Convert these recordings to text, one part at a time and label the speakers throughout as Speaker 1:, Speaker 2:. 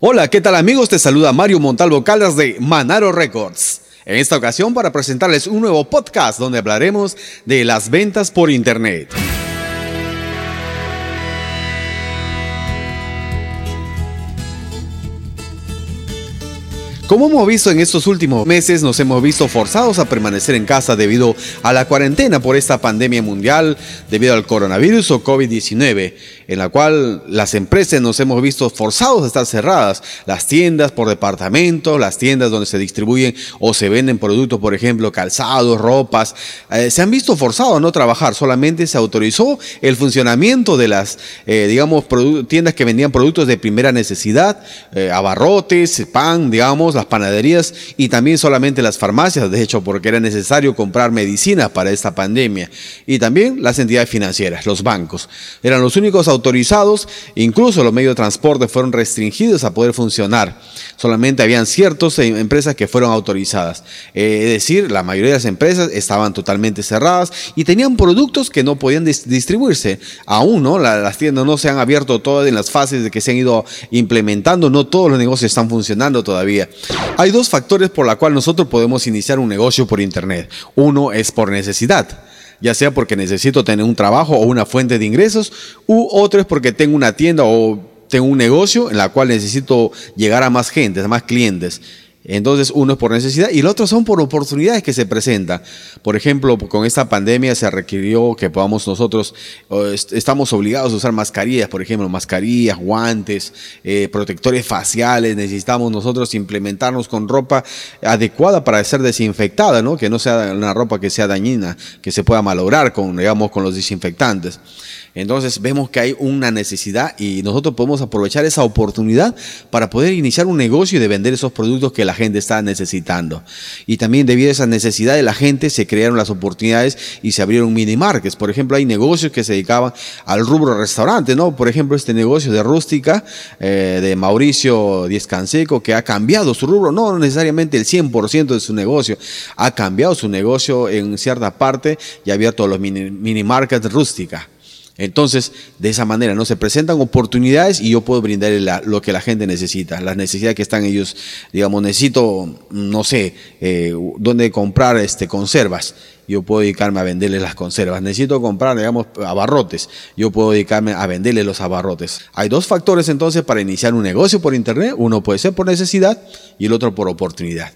Speaker 1: Hola, ¿qué tal amigos? Te saluda Mario Montalvo Caldas de Manaro Records. En esta ocasión para presentarles un nuevo podcast donde hablaremos de las ventas por Internet. Como hemos visto en estos últimos meses, nos hemos visto forzados a permanecer en casa debido a la cuarentena por esta pandemia mundial, debido al coronavirus o COVID-19, en la cual las empresas nos hemos visto forzados a estar cerradas. Las tiendas por departamento, las tiendas donde se distribuyen o se venden productos, por ejemplo, calzados, ropas, eh, se han visto forzados a no trabajar. Solamente se autorizó el funcionamiento de las, eh, digamos, tiendas que vendían productos de primera necesidad, eh, abarrotes, pan, digamos, las panaderías y también solamente las farmacias, de hecho, porque era necesario comprar medicinas para esta pandemia. Y también las entidades financieras, los bancos. Eran los únicos autorizados, incluso los medios de transporte fueron restringidos a poder funcionar. Solamente habían ciertas em, empresas que fueron autorizadas. Eh, es decir, la mayoría de las empresas estaban totalmente cerradas y tenían productos que no podían distribuirse. Aún, ¿no? las tiendas no se han abierto todas en las fases de que se han ido implementando, no todos los negocios están funcionando todavía. Hay dos factores por la cual nosotros podemos iniciar un negocio por Internet. Uno es por necesidad ya sea porque necesito tener un trabajo o una fuente de ingresos, u otro es porque tengo una tienda o tengo un negocio en la cual necesito llegar a más gente, a más clientes. Entonces, uno es por necesidad y el otro son por oportunidades que se presentan. Por ejemplo, con esta pandemia se requirió que podamos nosotros, estamos obligados a usar mascarillas, por ejemplo, mascarillas, guantes, eh, protectores faciales. Necesitamos nosotros implementarnos con ropa adecuada para ser desinfectada, ¿no? Que no sea una ropa que sea dañina, que se pueda malograr con, digamos, con los desinfectantes. Entonces vemos que hay una necesidad y nosotros podemos aprovechar esa oportunidad para poder iniciar un negocio y de vender esos productos que la gente está necesitando. Y también debido a esa necesidad de la gente se crearon las oportunidades y se abrieron mini markets. Por ejemplo, hay negocios que se dedicaban al rubro restaurante, ¿no? Por ejemplo, este negocio de rústica eh, de Mauricio Díez Canseco que ha cambiado su rubro, no necesariamente el 100% de su negocio, ha cambiado su negocio en cierta parte y ha abierto los mini, mini markets rústica. Entonces, de esa manera, ¿no? Se presentan oportunidades y yo puedo brindarle lo que la gente necesita, las necesidades que están ellos, digamos, necesito, no sé, eh, dónde comprar este, conservas. Yo puedo dedicarme a venderles las conservas. Necesito comprar, digamos, abarrotes. Yo puedo dedicarme a venderles los abarrotes. Hay dos factores entonces para iniciar un negocio por Internet. Uno puede ser por necesidad y el otro por oportunidad.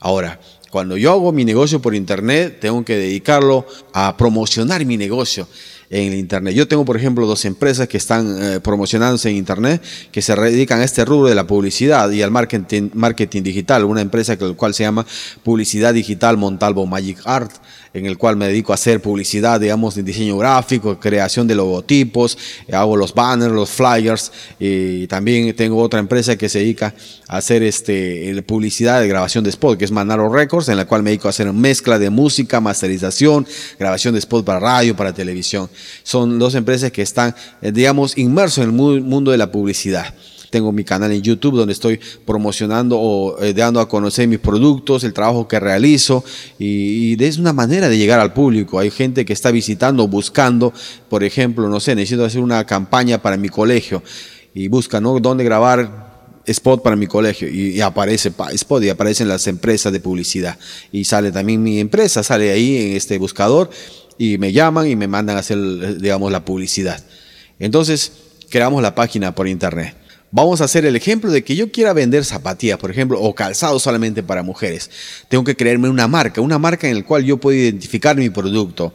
Speaker 1: Ahora, cuando yo hago mi negocio por Internet, tengo que dedicarlo a promocionar mi negocio en Internet. Yo tengo, por ejemplo, dos empresas que están eh, promocionándose en Internet, que se dedican a este rubro de la publicidad y al marketing, digital. Una empresa que, cual se llama Publicidad Digital Montalvo Magic Art en el cual me dedico a hacer publicidad, digamos, de diseño gráfico, creación de logotipos, hago los banners, los flyers, y también tengo otra empresa que se dedica a hacer este, publicidad de grabación de spot, que es Manaro Records, en la cual me dedico a hacer mezcla de música, masterización, grabación de spot para radio, para televisión. Son dos empresas que están, eh, digamos, inmersos en el mundo de la publicidad. Tengo mi canal en YouTube donde estoy promocionando o eh, dando a conocer mis productos, el trabajo que realizo y, es una manera de llegar al público. Hay gente que está visitando, buscando, por ejemplo, no sé, necesito hacer una campaña para mi colegio y busca, ¿no? ¿Dónde grabar spot para mi colegio y, aparece spot y aparecen las empresas de publicidad y sale también mi empresa, sale ahí en este buscador y me llaman y me mandan a hacer, digamos, la publicidad. Entonces, creamos la página por internet. Vamos a hacer el ejemplo de que yo quiera vender zapatillas, por ejemplo, o calzado solamente para mujeres. Tengo que crearme una marca, una marca en la cual yo puedo identificar mi producto.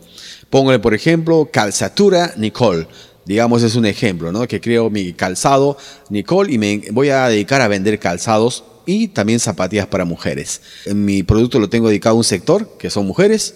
Speaker 1: Póngale, por ejemplo, calzatura Nicole. Digamos, es un ejemplo, ¿no? Que creo mi calzado Nicole y me voy a dedicar a vender calzados y también zapatillas para mujeres. Mi producto lo tengo dedicado a un sector, que son mujeres,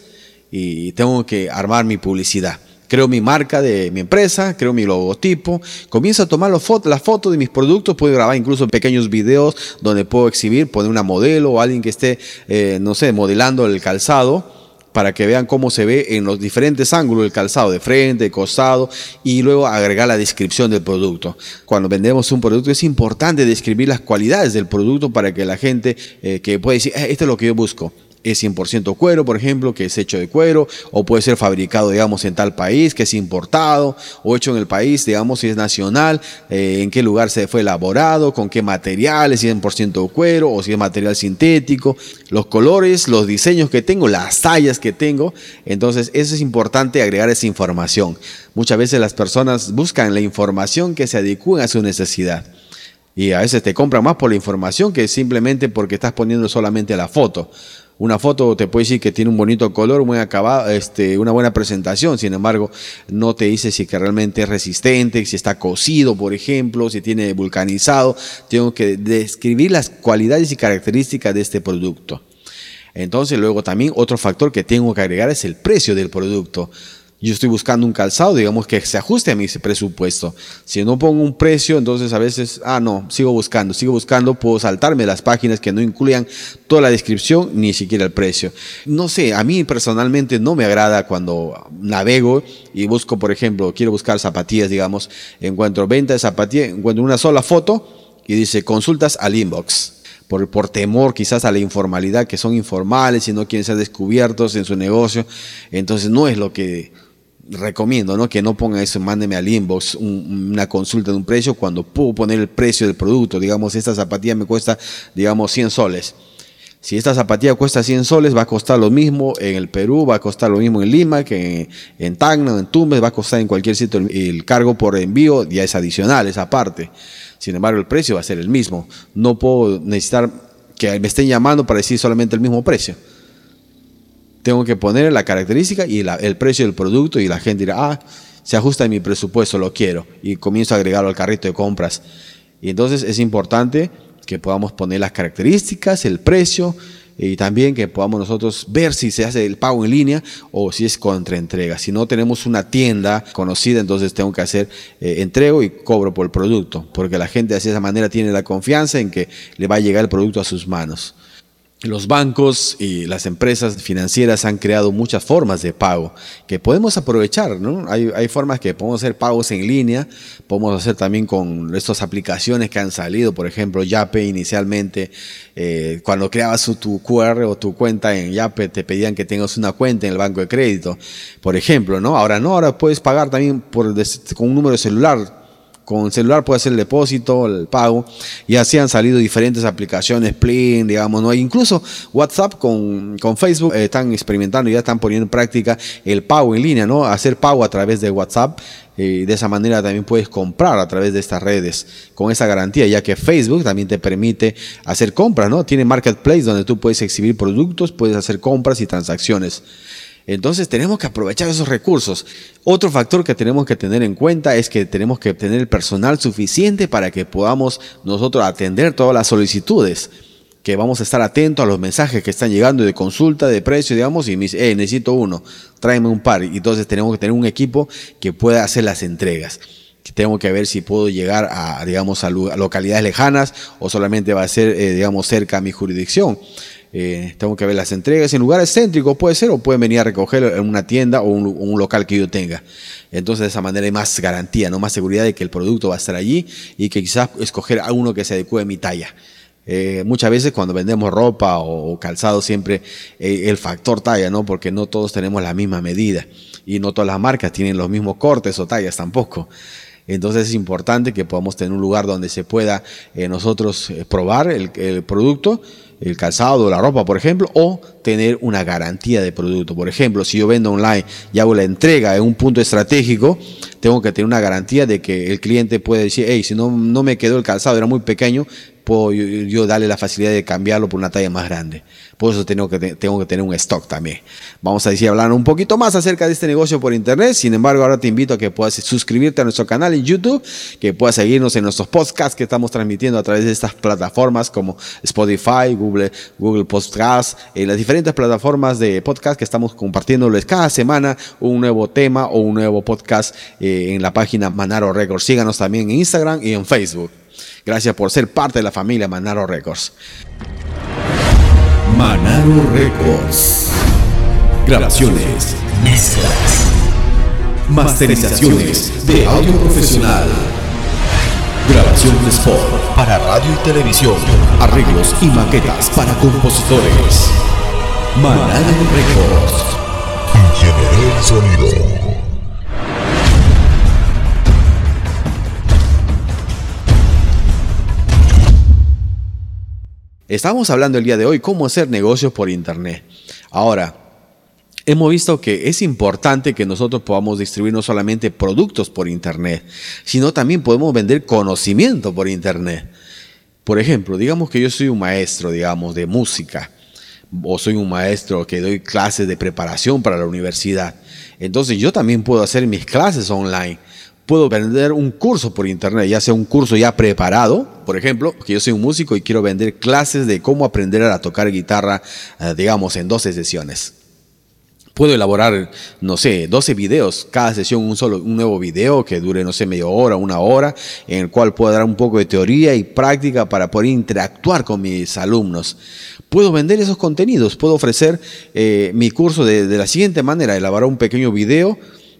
Speaker 1: y tengo que armar mi publicidad creo mi marca de mi empresa, creo mi logotipo, comienzo a tomar las fotos de mis productos, puedo grabar incluso pequeños videos donde puedo exhibir, poner una modelo o alguien que esté, eh, no sé, modelando el calzado para que vean cómo se ve en los diferentes ángulos del calzado, de frente, de costado, y luego agregar la descripción del producto. Cuando vendemos un producto es importante describir las cualidades del producto para que la gente eh, que puede decir, eh, esto es lo que yo busco, es 100% cuero, por ejemplo, que es hecho de cuero, o puede ser fabricado, digamos, en tal país, que es importado, o hecho en el país, digamos, si es nacional, eh, en qué lugar se fue elaborado, con qué materiales, es 100% cuero, o si es material sintético, los colores, los diseños que tengo, las tallas que tengo. Entonces, eso es importante agregar esa información. Muchas veces las personas buscan la información que se adecue a su necesidad. Y a veces te compran más por la información que simplemente porque estás poniendo solamente la foto. Una foto te puede decir que tiene un bonito color, muy acabado, este, una buena presentación, sin embargo, no te dice si que realmente es resistente, si está cocido, por ejemplo, si tiene vulcanizado. Tengo que describir las cualidades y características de este producto. Entonces, luego también otro factor que tengo que agregar es el precio del producto yo estoy buscando un calzado, digamos, que se ajuste a mi presupuesto. Si no pongo un precio, entonces a veces, ah, no, sigo buscando, sigo buscando, puedo saltarme las páginas que no incluyan toda la descripción, ni siquiera el precio. No sé, a mí personalmente no me agrada cuando navego y busco, por ejemplo, quiero buscar zapatillas, digamos, encuentro venta de zapatillas, encuentro una sola foto y dice consultas al inbox. Por, por, temor quizás a la informalidad, que son informales y no quieren ser descubiertos en su negocio. Entonces no es lo que recomiendo ¿no? que no pongan eso, mándeme al inbox una consulta de un precio cuando puedo poner el precio del producto. Digamos, esta zapatilla me cuesta, digamos, 100 soles. Si esta zapatilla cuesta 100 soles, va a costar lo mismo en el Perú, va a costar lo mismo en Lima, que en, Tacna, en Tumbes, va a costar en cualquier sitio. El, cargo por envío ya es adicional, esa parte. Sin embargo, el precio va a ser el mismo. No puedo necesitar que me estén llamando para decir solamente el mismo precio tengo que poner la característica y el precio del producto y la gente dirá, ah, se ajusta a mi presupuesto, lo quiero. Y comienzo a agregarlo al carrito de compras. Y entonces es importante que podamos poner las características, el precio y también que podamos nosotros ver si se hace el pago en línea o si es contra entrega. Si no tenemos una tienda conocida, entonces tengo que hacer eh, entrego y cobro por el producto, porque la gente de esa manera tiene la confianza en que le va a llegar el producto a sus manos. Los bancos y las empresas financieras han creado muchas formas de pago que podemos aprovechar, ¿no? Hay, formas que podemos hacer pagos en línea, podemos hacer también con estas aplicaciones que han salido, por ejemplo, Yape inicialmente, eh, cuando creabas tu QR o tu cuenta en Yape, te pedían que tengas una cuenta en el banco de crédito, por ejemplo, ¿no? Ahora no, ahora puedes pagar también por, con un número de celular, con celular puede hacer el depósito, el pago, y así han salido diferentes aplicaciones, Plin, digamos, ¿no? Incluso WhatsApp con, con Facebook eh, están experimentando, ya están poniendo en práctica el pago en línea, ¿no? Hacer pago a través de WhatsApp. Y de esa manera también puedes comprar a través de estas redes con esa garantía, ya que Facebook también te permite hacer compras, ¿no? Tiene Marketplace donde tú puedes exhibir productos, puedes hacer compras y transacciones. Entonces tenemos que aprovechar esos recursos. Otro factor que tenemos que tener en cuenta es que tenemos que tener el personal suficiente para que podamos nosotros atender todas las solicitudes que vamos a estar atentos a los mensajes que están llegando de consulta, de precio, digamos, y me dice, eh, necesito uno, tráeme un par. Y entonces tenemos que tener un equipo que pueda hacer las entregas. Tengo que ver si puedo llegar a, digamos, a localidades lejanas o solamente va a ser, eh, digamos, cerca a mi jurisdicción. Eh, tengo que ver las entregas en lugares céntricos, puede ser, o pueden venir a recoger en una tienda o un, local que yo tenga. Entonces, de esa manera hay más garantía, no más seguridad de que el producto va a estar allí y que quizás escoger a uno que se adecue a mi talla. Eh, muchas veces cuando vendemos ropa o, calzado siempre eh, el factor talla, ¿no? Porque no todos tenemos la misma medida y no todas las marcas tienen los mismos cortes o tallas tampoco. Entonces es importante que podamos tener un lugar donde se pueda nosotros probar el producto el calzado, la ropa, por ejemplo, o tener una garantía de producto. Por ejemplo, si yo vendo online y hago la entrega en un punto estratégico, tengo que tener una garantía de que el cliente puede decir, hey, si no, no me quedó el calzado, era muy pequeño, puedo yo, darle la facilidad de cambiarlo por una talla más grande. Por eso tengo que, tengo que tener un stock también. Vamos a decir, hablar un poquito más acerca de este negocio por internet. Sin embargo, ahora te invito a que puedas suscribirte a nuestro canal en YouTube, que puedas seguirnos en nuestros podcasts que estamos transmitiendo a través de estas plataformas como Spotify, Google, Google Podcasts, en las diferentes plataformas de podcast que estamos compartiéndoles cada semana un nuevo tema o un nuevo podcast eh, en la página Manaro Records. Síganos también en Instagram y en Facebook. Gracias por ser parte de la familia Manaro Records.
Speaker 2: Manaro Records. Grabaciones, mezclas, masterizaciones de audio profesional. Grabación de spot para radio y televisión. Arreglos y maquetas para compositores. Manado Records.
Speaker 3: Ingeniería el sonido.
Speaker 1: Estamos hablando el día de hoy cómo hacer negocios por Internet. Ahora, hemos visto que es importante que nosotros podamos distribuir no solamente productos por Internet, sino también podemos vender conocimiento por Internet. Por ejemplo, digamos que yo soy un maestro, digamos, de música, o soy un maestro que doy clases de preparación para la universidad. Entonces yo también puedo hacer mis clases online puedo vender un curso por internet, ya sea un curso ya preparado, por ejemplo, que yo soy un músico y quiero vender clases de cómo aprender a tocar guitarra, eh, digamos, en 12 sesiones. Puedo elaborar, no sé, 12 videos, cada sesión un solo, un nuevo video que dure, no sé, media hora, una hora, en el cual puedo dar un poco de teoría y práctica para poder interactuar con mis alumnos. Puedo vender esos contenidos, puedo ofrecer eh, mi curso de, de la siguiente manera, elaborar un pequeño video,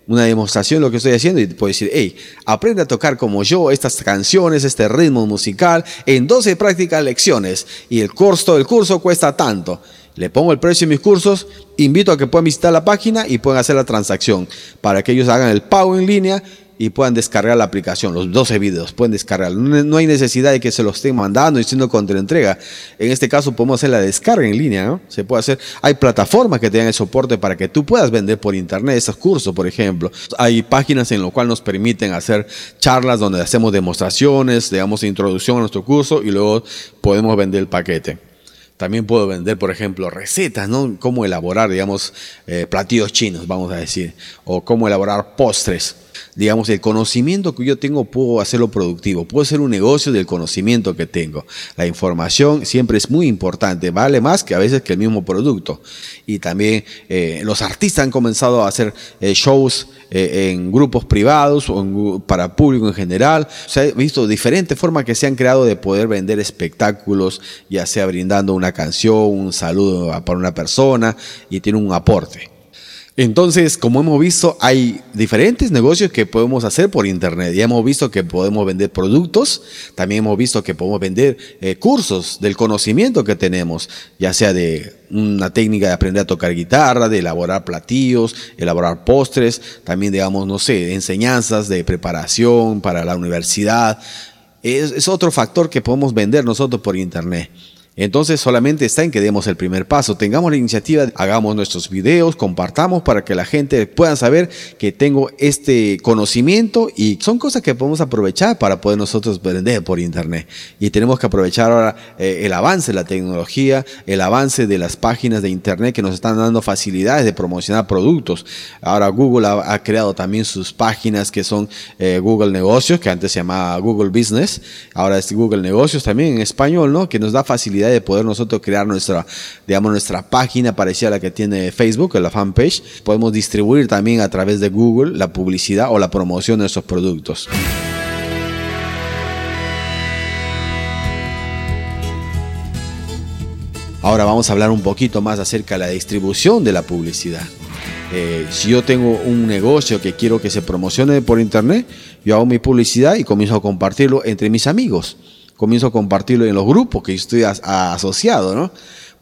Speaker 1: una demostración de lo que estoy haciendo y puedo decir, hey, aprende a tocar como yo estas canciones, este ritmo musical en 12 prácticas lecciones y el curso, el curso cuesta tanto. Le pongo el precio de mis cursos, invito a que puedan visitar la página y puedan hacer la transacción para que ellos hagan el pago en línea y puedan descargar la aplicación, los 12 videos, pueden descargar. No hay necesidad de que se los estén mandando y siendo contra entrega. En este caso podemos hacer la descarga en línea, ¿no? Se puede hacer. Hay plataformas que tengan el soporte para que tú puedas vender por internet esos cursos, por ejemplo. Hay páginas en las cuales nos permiten hacer charlas donde hacemos demostraciones, digamos introducción a nuestro curso y luego podemos vender el paquete. También puedo vender, por ejemplo, recetas, ¿no? Cómo elaborar, digamos, eh, platillos chinos, vamos a decir, o cómo elaborar postres digamos, el conocimiento que yo tengo puedo hacerlo productivo, puedo hacer un negocio del conocimiento que tengo. La información siempre es muy importante, vale más que a veces que el mismo producto. Y también eh, los artistas han comenzado a hacer eh, shows eh, en grupos privados o para público en general. Se ha visto diferentes formas que se han creado de poder vender espectáculos, ya sea brindando una canción, un saludo para una persona y tiene un aporte. Entonces, como hemos visto, hay diferentes negocios que podemos hacer por Internet. Ya hemos visto que podemos vender productos, también hemos visto que podemos vender eh, cursos del conocimiento que tenemos, ya sea de una técnica de aprender a tocar guitarra, de elaborar platillos, elaborar postres, también, digamos, no sé, enseñanzas de preparación para la universidad. es otro factor que podemos vender nosotros por Internet. Entonces solamente está en que demos el primer paso, tengamos la iniciativa, hagamos nuestros videos, compartamos para que la gente pueda saber que tengo este conocimiento y son cosas que podemos aprovechar para poder nosotros vender por internet. Y tenemos que aprovechar ahora eh, el avance de la tecnología, el avance de las páginas de internet que nos están dando facilidades de promocionar productos. Ahora Google ha, creado también sus páginas que son eh, Google Negocios, que antes se llamaba Google Business, ahora es Google Negocios también en español, ¿no? Que nos da facilidad de poder nosotros crear nuestra, digamos, nuestra página parecida a la que tiene Facebook, la fanpage. Podemos distribuir también a través de Google la publicidad o la promoción de esos productos. Ahora vamos a hablar un poquito más acerca de la distribución de la publicidad. Eh, si yo tengo un negocio que quiero que se promocione por internet, yo hago mi publicidad y comienzo a compartirlo entre mis amigos comienzo a compartirlo en los grupos que estoy asociado, ¿no?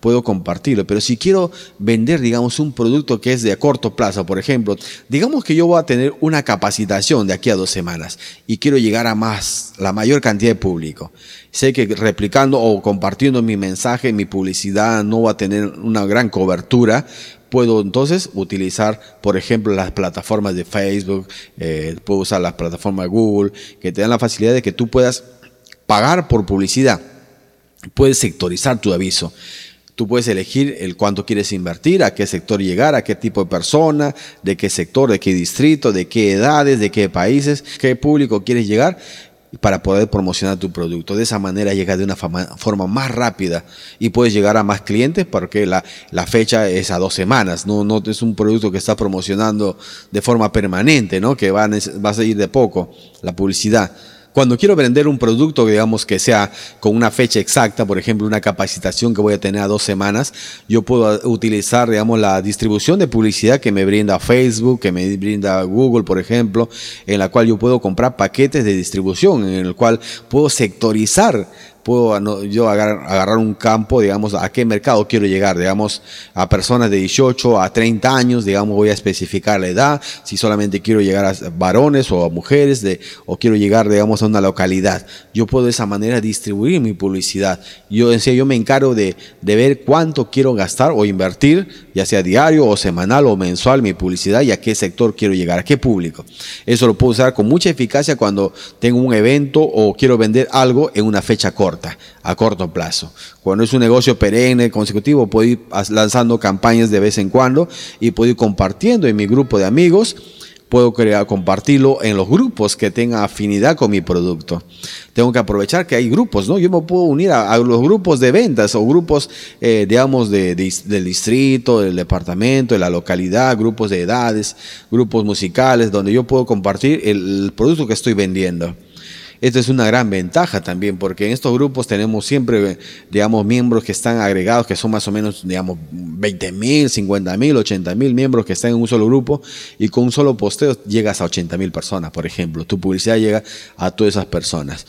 Speaker 1: Puedo compartirlo, pero si quiero vender, digamos, un producto que es de corto plazo, por ejemplo, digamos que yo voy a tener una capacitación de aquí a dos semanas y quiero llegar a más, la mayor cantidad de público. Sé que replicando o compartiendo mi mensaje, mi publicidad no va a tener una gran cobertura, puedo entonces utilizar, por ejemplo, las plataformas de Facebook, eh, puedo usar las plataformas de Google, que te dan la facilidad de que tú puedas pagar por publicidad. Puedes sectorizar tu aviso. Tú puedes elegir el cuánto quieres invertir, a qué sector llegar, a qué tipo de persona, de qué sector, de qué distrito, de qué edades, de qué países, qué público quieres llegar para poder promocionar tu producto. De esa manera llegas de una forma más rápida y puedes llegar a más clientes porque la, la, fecha es a dos semanas. No, no es un producto que está promocionando de forma permanente, ¿no? que va a, va a seguir de poco la publicidad. Cuando quiero vender un producto, digamos que sea con una fecha exacta, por ejemplo, una capacitación que voy a tener a dos semanas, yo puedo utilizar, digamos, la distribución de publicidad que me brinda Facebook, que me brinda Google, por ejemplo, en la cual yo puedo comprar paquetes de distribución, en el cual puedo sectorizar puedo yo agarrar, un campo, digamos, a qué mercado quiero llegar, digamos, a personas de 18 a 30 años, digamos, voy a especificar la edad, si solamente quiero llegar a varones o a mujeres, de, o quiero llegar, digamos, a una localidad. Yo puedo de esa manera distribuir mi publicidad. Yo, en yo me encargo de, de ver cuánto quiero gastar o invertir, ya sea diario o semanal o mensual, mi publicidad y a qué sector quiero llegar, a qué público. Eso lo puedo usar con mucha eficacia cuando tengo un evento o quiero vender algo en una fecha corta, a corto plazo. Cuando es un negocio perenne, consecutivo, puedo ir lanzando campañas de vez en cuando y puedo ir compartiendo en mi grupo de amigos puedo crear, compartirlo en los grupos que tengan afinidad con mi producto. Tengo que aprovechar que hay grupos, ¿no? Yo me puedo unir a, los grupos de ventas o grupos, eh, digamos, del distrito, del departamento, de la localidad, grupos de edades, grupos musicales, donde yo puedo compartir el producto que estoy vendiendo. Esta es una gran ventaja también, porque en estos grupos tenemos siempre, digamos, miembros que están agregados, que son más o menos, digamos, 20 mil, 50 mil, 80 mil miembros que están en un solo grupo y con un solo posteo llegas a 80 mil personas, por ejemplo. Tu publicidad llega a todas esas personas.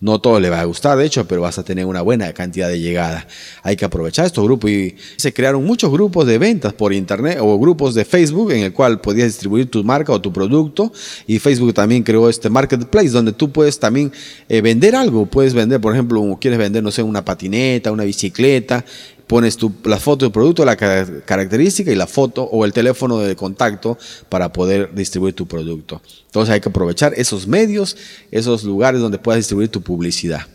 Speaker 1: No todo le va a gustar, de hecho, pero vas a tener una buena cantidad de llegada. Hay que aprovechar estos grupos y se crearon muchos grupos de ventas por internet o grupos de Facebook en el cual podías distribuir tu marca o tu producto y Facebook también creó este marketplace donde tú puedes también eh, vender algo. Puedes vender, por ejemplo, quieres vender, no sé, una patineta, una bicicleta pones tu, la foto del producto, la característica y la foto o el teléfono de contacto para poder distribuir tu producto. Entonces hay que aprovechar esos medios, esos lugares donde puedas distribuir tu publicidad.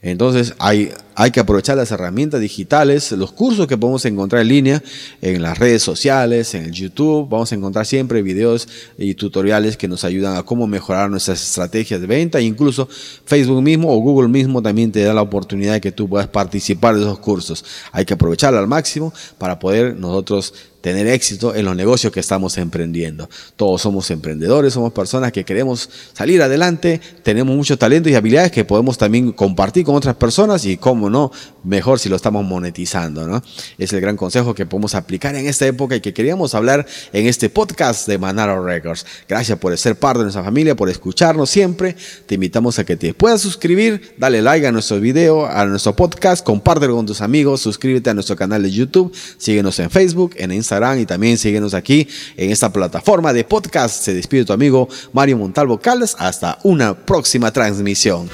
Speaker 1: Entonces hay, hay que aprovechar las herramientas digitales, los cursos que podemos encontrar en línea, en las redes sociales, en el YouTube. Vamos a encontrar siempre videos y tutoriales que nos ayudan a cómo mejorar nuestras estrategias de venta. Incluso Facebook mismo o Google mismo también te da la oportunidad de que tú puedas participar de esos cursos. Hay que aprovecharlo al máximo para poder nosotros tener éxito en los negocios que estamos emprendiendo. Todos somos emprendedores, somos personas que queremos salir adelante, tenemos muchos talentos y habilidades que podemos también compartir con otras personas y cómo no, mejor si lo estamos monetizando, ¿no? Es el gran consejo que podemos aplicar en esta época y que queríamos hablar en este podcast de Manaro Records. Gracias por ser parte de nuestra familia, por escucharnos siempre. Te invitamos a que te puedas suscribir, dale like a nuestro video, a nuestro podcast, compártelo con tus amigos, suscríbete a nuestro canal de YouTube, síguenos en Facebook, en Instagram y también síguenos aquí en esta plataforma de podcast. Se despide tu amigo Mario Montalvo Caldas. Hasta una próxima transmisión.